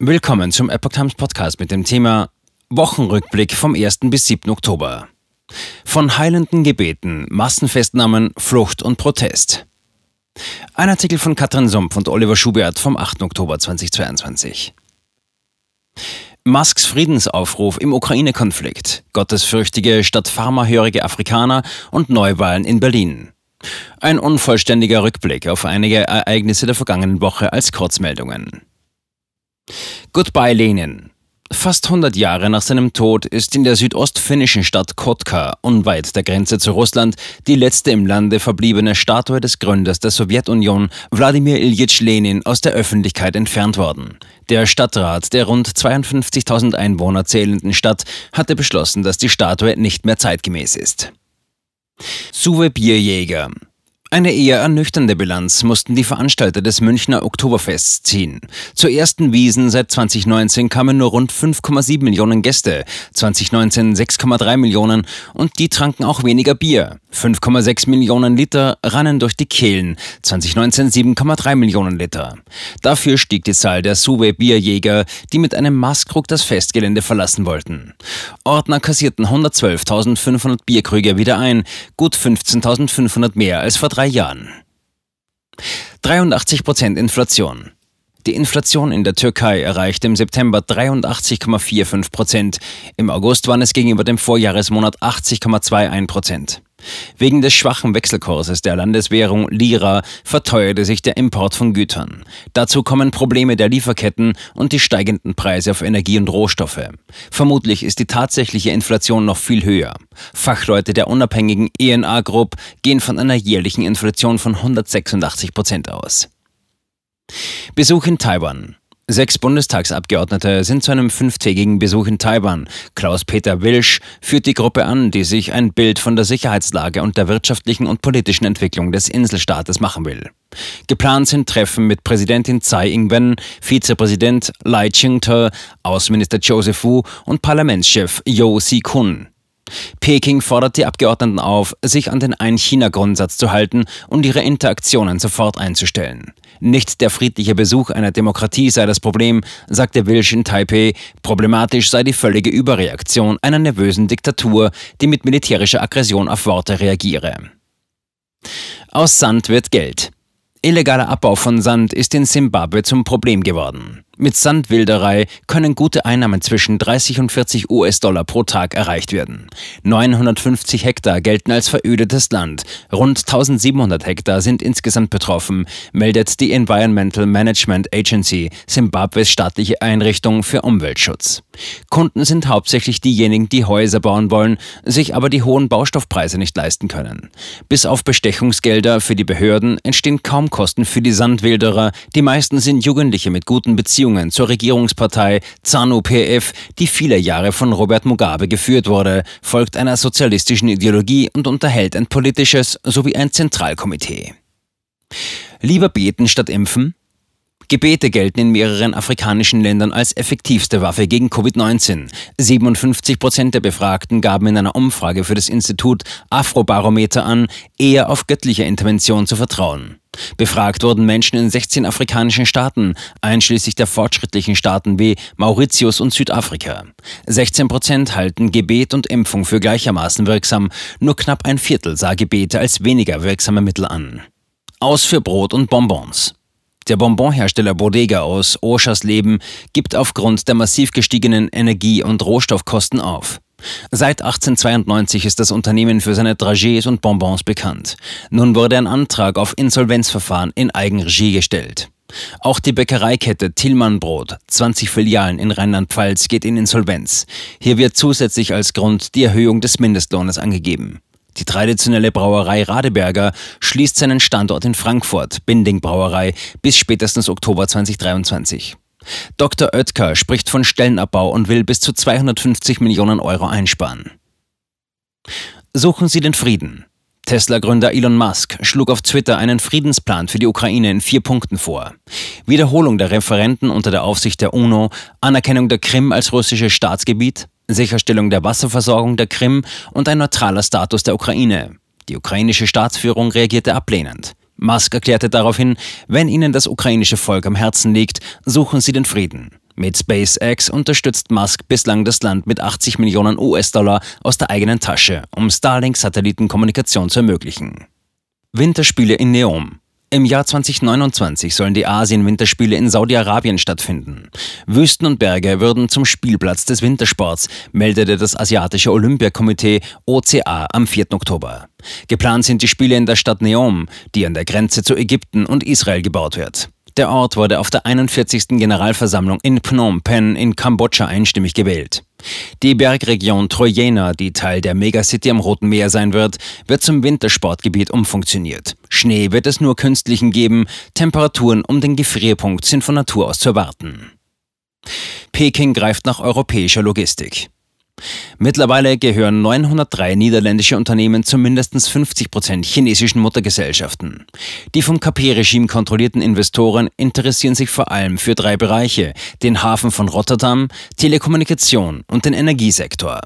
Willkommen zum Epoch Times Podcast mit dem Thema Wochenrückblick vom 1. bis 7. Oktober. Von heilenden Gebeten, Massenfestnahmen, Flucht und Protest. Ein Artikel von Katrin Sumpf und Oliver Schubert vom 8. Oktober 2022. Musks Friedensaufruf im Ukraine-Konflikt, gottesfürchtige statt pharmahörige Afrikaner und Neuwahlen in Berlin. Ein unvollständiger Rückblick auf einige Ereignisse der vergangenen Woche als Kurzmeldungen. Goodbye Lenin. Fast 100 Jahre nach seinem Tod ist in der südostfinnischen Stadt Kotka, unweit der Grenze zu Russland, die letzte im Lande verbliebene Statue des Gründers der Sowjetunion, Wladimir Ilyich Lenin, aus der Öffentlichkeit entfernt worden. Der Stadtrat der rund 52.000 Einwohner zählenden Stadt hatte beschlossen, dass die Statue nicht mehr zeitgemäß ist. Suwe Bierjäger. Eine eher ernüchternde Bilanz mussten die Veranstalter des Münchner Oktoberfests ziehen. Zur ersten Wiesen seit 2019 kamen nur rund 5,7 Millionen Gäste, 2019 6,3 Millionen und die tranken auch weniger Bier. 5,6 Millionen Liter rannen durch die Kehlen, 2019 7,3 Millionen Liter. Dafür stieg die Zahl der Suwe Bierjäger, die mit einem Maßkrug das Festgelände verlassen wollten. Ordner kassierten 112.500 Bierkrüge wieder ein, gut 15.500 mehr als vor drei Jahren. 83 Prozent Inflation. Die Inflation in der Türkei erreichte im September 83,45 Prozent. Im August waren es gegenüber dem Vorjahresmonat 80,21 Prozent. Wegen des schwachen Wechselkurses der Landeswährung Lira verteuerte sich der Import von Gütern. Dazu kommen Probleme der Lieferketten und die steigenden Preise auf Energie und Rohstoffe. Vermutlich ist die tatsächliche Inflation noch viel höher. Fachleute der unabhängigen ENA Group gehen von einer jährlichen Inflation von 186 Prozent aus. Besuch in Taiwan. Sechs Bundestagsabgeordnete sind zu einem fünftägigen Besuch in Taiwan. Klaus-Peter Wilsch führt die Gruppe an, die sich ein Bild von der Sicherheitslage und der wirtschaftlichen und politischen Entwicklung des Inselstaates machen will. Geplant sind Treffen mit Präsidentin Tsai Ing-wen, Vizepräsident Lai Ching-te, Außenminister Joseph Wu und Parlamentschef Yo Si-kun. Peking fordert die Abgeordneten auf, sich an den Ein-China-Grundsatz zu halten und ihre Interaktionen sofort einzustellen. Nicht der friedliche Besuch einer Demokratie sei das Problem, sagte Wilsch in Taipei, problematisch sei die völlige Überreaktion einer nervösen Diktatur, die mit militärischer Aggression auf Worte reagiere. Aus Sand wird Geld. Illegaler Abbau von Sand ist in Simbabwe zum Problem geworden. Mit Sandwilderei können gute Einnahmen zwischen 30 und 40 US-Dollar pro Tag erreicht werden. 950 Hektar gelten als verödetes Land. Rund 1700 Hektar sind insgesamt betroffen, meldet die Environmental Management Agency, Simbabwes staatliche Einrichtung für Umweltschutz. Kunden sind hauptsächlich diejenigen, die Häuser bauen wollen, sich aber die hohen Baustoffpreise nicht leisten können. Bis auf Bestechungsgelder für die Behörden entstehen kaum Kosten für die Sandwilderer. Die meisten sind Jugendliche mit guten Beziehungen Beziehungen zur Regierungspartei ZANU-PF, die viele Jahre von Robert Mugabe geführt wurde, folgt einer sozialistischen Ideologie und unterhält ein politisches sowie ein Zentralkomitee. Lieber beten statt impfen? Gebete gelten in mehreren afrikanischen Ländern als effektivste Waffe gegen Covid-19. 57 Prozent der Befragten gaben in einer Umfrage für das Institut Afrobarometer an, eher auf göttliche Intervention zu vertrauen. Befragt wurden Menschen in 16 afrikanischen Staaten, einschließlich der fortschrittlichen Staaten wie Mauritius und Südafrika. 16 Prozent halten Gebet und Impfung für gleichermaßen wirksam, nur knapp ein Viertel sah Gebete als weniger wirksame Mittel an. Aus für Brot und Bonbons. Der Bonbonhersteller Bodega aus Oschersleben gibt aufgrund der massiv gestiegenen Energie- und Rohstoffkosten auf. Seit 1892 ist das Unternehmen für seine Dragés und Bonbons bekannt. Nun wurde ein Antrag auf Insolvenzverfahren in Eigenregie gestellt. Auch die Bäckereikette Tillmann Brot, 20 Filialen in Rheinland-Pfalz, geht in Insolvenz. Hier wird zusätzlich als Grund die Erhöhung des Mindestlohnes angegeben. Die traditionelle Brauerei Radeberger schließt seinen Standort in Frankfurt, Binding Brauerei, bis spätestens Oktober 2023. Dr. Oetker spricht von Stellenabbau und will bis zu 250 Millionen Euro einsparen. Suchen Sie den Frieden. Tesla-Gründer Elon Musk schlug auf Twitter einen Friedensplan für die Ukraine in vier Punkten vor. Wiederholung der Referenten unter der Aufsicht der UNO, Anerkennung der Krim als russisches Staatsgebiet, Sicherstellung der Wasserversorgung der Krim und ein neutraler Status der Ukraine. Die ukrainische Staatsführung reagierte ablehnend. Musk erklärte daraufhin, wenn ihnen das ukrainische Volk am Herzen liegt, suchen sie den Frieden. Mit SpaceX unterstützt Musk bislang das Land mit 80 Millionen US-Dollar aus der eigenen Tasche, um Starlink-Satellitenkommunikation zu ermöglichen. Winterspiele in Neom. Im Jahr 2029 sollen die Asien-Winterspiele in Saudi-Arabien stattfinden. Wüsten und Berge würden zum Spielplatz des Wintersports, meldete das Asiatische Olympiakomitee OCA am 4. Oktober. Geplant sind die Spiele in der Stadt Neom, die an der Grenze zu Ägypten und Israel gebaut wird. Der Ort wurde auf der 41. Generalversammlung in Phnom Penh in Kambodscha einstimmig gewählt. Die Bergregion Trojena, die Teil der Megacity am Roten Meer sein wird, wird zum Wintersportgebiet umfunktioniert. Schnee wird es nur künstlichen geben, Temperaturen um den Gefrierpunkt sind von Natur aus zu erwarten. Peking greift nach europäischer Logistik. Mittlerweile gehören 903 niederländische Unternehmen zu mindestens 50 Prozent chinesischen Muttergesellschaften. Die vom KP-Regime kontrollierten Investoren interessieren sich vor allem für drei Bereiche, den Hafen von Rotterdam, Telekommunikation und den Energiesektor.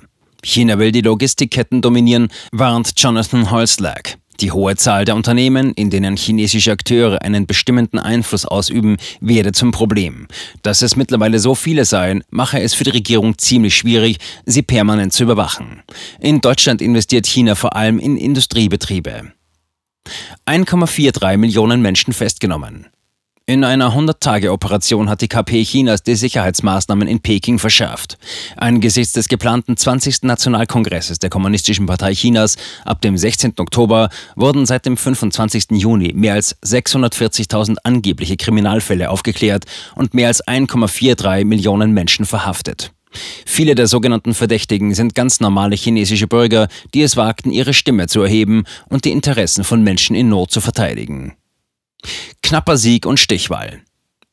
China will die Logistikketten dominieren, warnt Jonathan Holslack. Die hohe Zahl der Unternehmen, in denen chinesische Akteure einen bestimmenden Einfluss ausüben, werde zum Problem. Dass es mittlerweile so viele seien, mache es für die Regierung ziemlich schwierig, sie permanent zu überwachen. In Deutschland investiert China vor allem in Industriebetriebe. 1,43 Millionen Menschen festgenommen. In einer 100-Tage-Operation hat die KP Chinas die Sicherheitsmaßnahmen in Peking verschärft. Angesichts des geplanten 20. Nationalkongresses der Kommunistischen Partei Chinas ab dem 16. Oktober wurden seit dem 25. Juni mehr als 640.000 angebliche Kriminalfälle aufgeklärt und mehr als 1,43 Millionen Menschen verhaftet. Viele der sogenannten Verdächtigen sind ganz normale chinesische Bürger, die es wagten, ihre Stimme zu erheben und die Interessen von Menschen in Not zu verteidigen. Knapper Sieg und Stichwahl.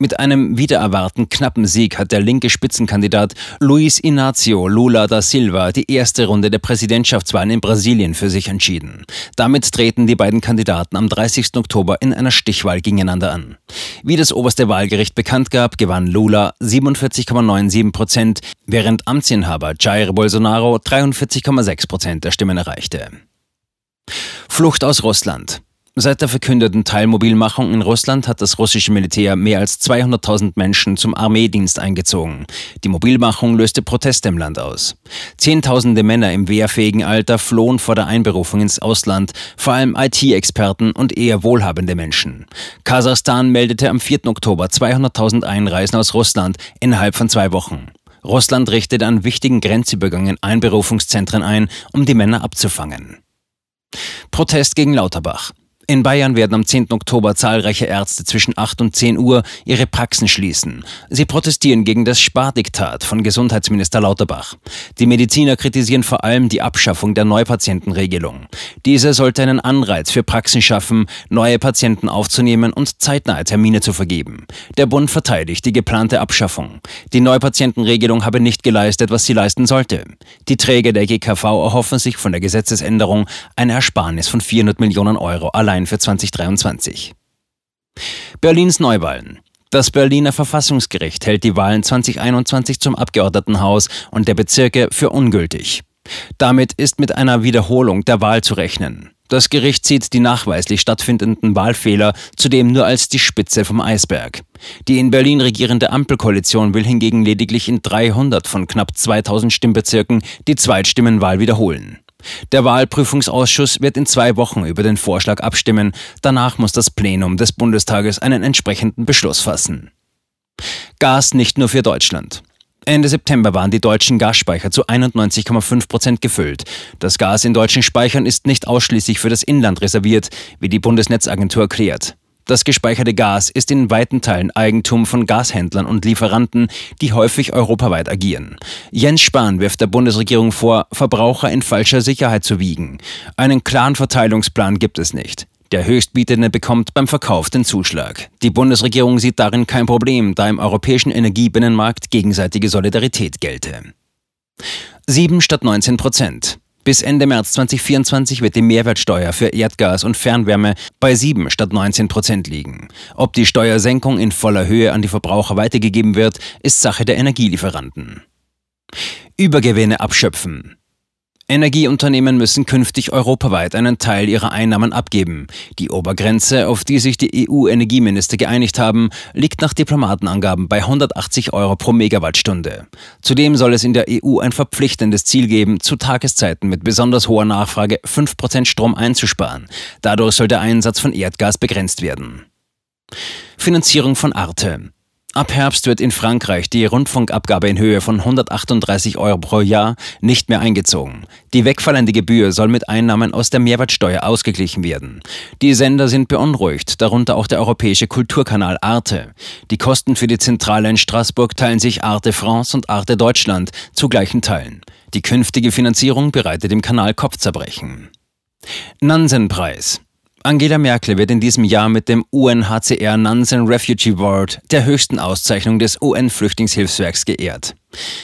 Mit einem wiedererwarten knappen Sieg hat der linke Spitzenkandidat Luis Inácio Lula da Silva die erste Runde der Präsidentschaftswahlen in Brasilien für sich entschieden. Damit treten die beiden Kandidaten am 30. Oktober in einer Stichwahl gegeneinander an. Wie das oberste Wahlgericht bekannt gab, gewann Lula 47,97 Prozent, während Amtsinhaber Jair Bolsonaro 43,6 Prozent der Stimmen erreichte. Flucht aus Russland. Seit der verkündeten Teilmobilmachung in Russland hat das russische Militär mehr als 200.000 Menschen zum Armeedienst eingezogen. Die Mobilmachung löste Proteste im Land aus. Zehntausende Männer im wehrfähigen Alter flohen vor der Einberufung ins Ausland, vor allem IT-Experten und eher wohlhabende Menschen. Kasachstan meldete am 4. Oktober 200.000 Einreisen aus Russland innerhalb von zwei Wochen. Russland richtet an wichtigen Grenzübergängen Einberufungszentren ein, um die Männer abzufangen. Protest gegen Lauterbach. In Bayern werden am 10. Oktober zahlreiche Ärzte zwischen 8 und 10 Uhr ihre Praxen schließen. Sie protestieren gegen das Spardiktat von Gesundheitsminister Lauterbach. Die Mediziner kritisieren vor allem die Abschaffung der Neupatientenregelung. Diese sollte einen Anreiz für Praxen schaffen, neue Patienten aufzunehmen und zeitnahe Termine zu vergeben. Der Bund verteidigt die geplante Abschaffung. Die Neupatientenregelung habe nicht geleistet, was sie leisten sollte. Die Träger der GKV erhoffen sich von der Gesetzesänderung eine Ersparnis von 400 Millionen Euro allein Parteien für 2023. Berlins Neuwahlen. Das Berliner Verfassungsgericht hält die Wahlen 2021 zum Abgeordnetenhaus und der Bezirke für ungültig. Damit ist mit einer Wiederholung der Wahl zu rechnen. Das Gericht sieht die nachweislich stattfindenden Wahlfehler zudem nur als die Spitze vom Eisberg. Die in Berlin regierende Ampelkoalition will hingegen lediglich in 300 von knapp 2000 Stimmbezirken die Zweitstimmenwahl wiederholen. Der Wahlprüfungsausschuss wird in zwei Wochen über den Vorschlag abstimmen. Danach muss das Plenum des Bundestages einen entsprechenden Beschluss fassen. Gas nicht nur für Deutschland. Ende September waren die deutschen Gasspeicher zu 91,5 Prozent gefüllt. Das Gas in deutschen Speichern ist nicht ausschließlich für das Inland reserviert, wie die Bundesnetzagentur erklärt. Das gespeicherte Gas ist in weiten Teilen Eigentum von Gashändlern und Lieferanten, die häufig europaweit agieren. Jens Spahn wirft der Bundesregierung vor, Verbraucher in falscher Sicherheit zu wiegen. Einen klaren Verteilungsplan gibt es nicht. Der Höchstbietende bekommt beim Verkauf den Zuschlag. Die Bundesregierung sieht darin kein Problem, da im europäischen Energiebinnenmarkt gegenseitige Solidarität gelte. 7 statt 19 Prozent. Bis Ende März 2024 wird die Mehrwertsteuer für Erdgas und Fernwärme bei 7 statt 19 Prozent liegen. Ob die Steuersenkung in voller Höhe an die Verbraucher weitergegeben wird, ist Sache der Energielieferanten. Übergewinne abschöpfen. Energieunternehmen müssen künftig europaweit einen Teil ihrer Einnahmen abgeben. Die Obergrenze, auf die sich die EU-Energieminister geeinigt haben, liegt nach Diplomatenangaben bei 180 Euro pro Megawattstunde. Zudem soll es in der EU ein verpflichtendes Ziel geben, zu Tageszeiten mit besonders hoher Nachfrage 5% Strom einzusparen. Dadurch soll der Einsatz von Erdgas begrenzt werden. Finanzierung von Arte. Ab Herbst wird in Frankreich die Rundfunkabgabe in Höhe von 138 Euro pro Jahr nicht mehr eingezogen. Die wegfallende Gebühr soll mit Einnahmen aus der Mehrwertsteuer ausgeglichen werden. Die Sender sind beunruhigt, darunter auch der europäische Kulturkanal Arte. Die Kosten für die Zentrale in Straßburg teilen sich Arte France und Arte Deutschland zu gleichen Teilen. Die künftige Finanzierung bereitet dem Kanal Kopfzerbrechen. Nansenpreis. Angela Merkel wird in diesem Jahr mit dem UNHCR Nansen Refugee Award, der höchsten Auszeichnung des UN-Flüchtlingshilfswerks, geehrt.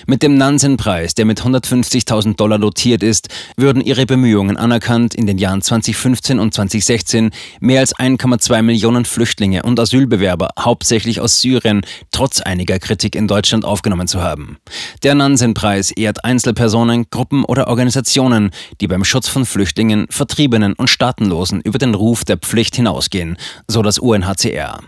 Mit dem Nansen-Preis, der mit 150.000 Dollar dotiert ist, würden ihre Bemühungen anerkannt, in den Jahren 2015 und 2016 mehr als 1,2 Millionen Flüchtlinge und Asylbewerber, hauptsächlich aus Syrien, trotz einiger Kritik in Deutschland aufgenommen zu haben. Der Nansen-Preis ehrt Einzelpersonen, Gruppen oder Organisationen, die beim Schutz von Flüchtlingen, Vertriebenen und Staatenlosen über den Ruf der Pflicht hinausgehen, so das UNHCR.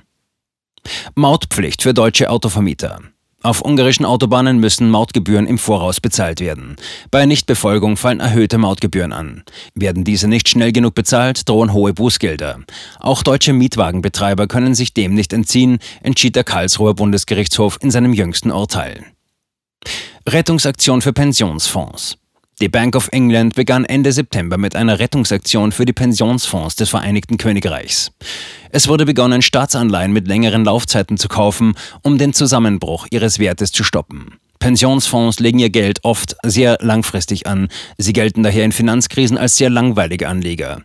Mautpflicht für deutsche Autovermieter. Auf ungarischen Autobahnen müssen Mautgebühren im Voraus bezahlt werden. Bei Nichtbefolgung fallen erhöhte Mautgebühren an. Werden diese nicht schnell genug bezahlt, drohen hohe Bußgelder. Auch deutsche Mietwagenbetreiber können sich dem nicht entziehen, entschied der Karlsruher Bundesgerichtshof in seinem jüngsten Urteil. Rettungsaktion für Pensionsfonds. Die Bank of England begann Ende September mit einer Rettungsaktion für die Pensionsfonds des Vereinigten Königreichs. Es wurde begonnen, Staatsanleihen mit längeren Laufzeiten zu kaufen, um den Zusammenbruch ihres Wertes zu stoppen. Pensionsfonds legen ihr Geld oft sehr langfristig an. Sie gelten daher in Finanzkrisen als sehr langweilige Anleger.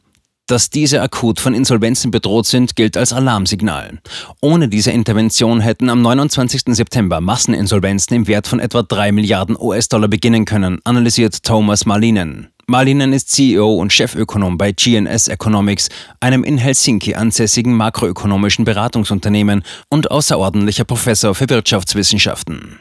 Dass diese akut von Insolvenzen bedroht sind, gilt als Alarmsignal. Ohne diese Intervention hätten am 29. September Masseninsolvenzen im Wert von etwa 3 Milliarden US-Dollar beginnen können, analysiert Thomas Malinen. Malinen ist CEO und Chefökonom bei GNS Economics, einem in Helsinki ansässigen makroökonomischen Beratungsunternehmen und außerordentlicher Professor für Wirtschaftswissenschaften.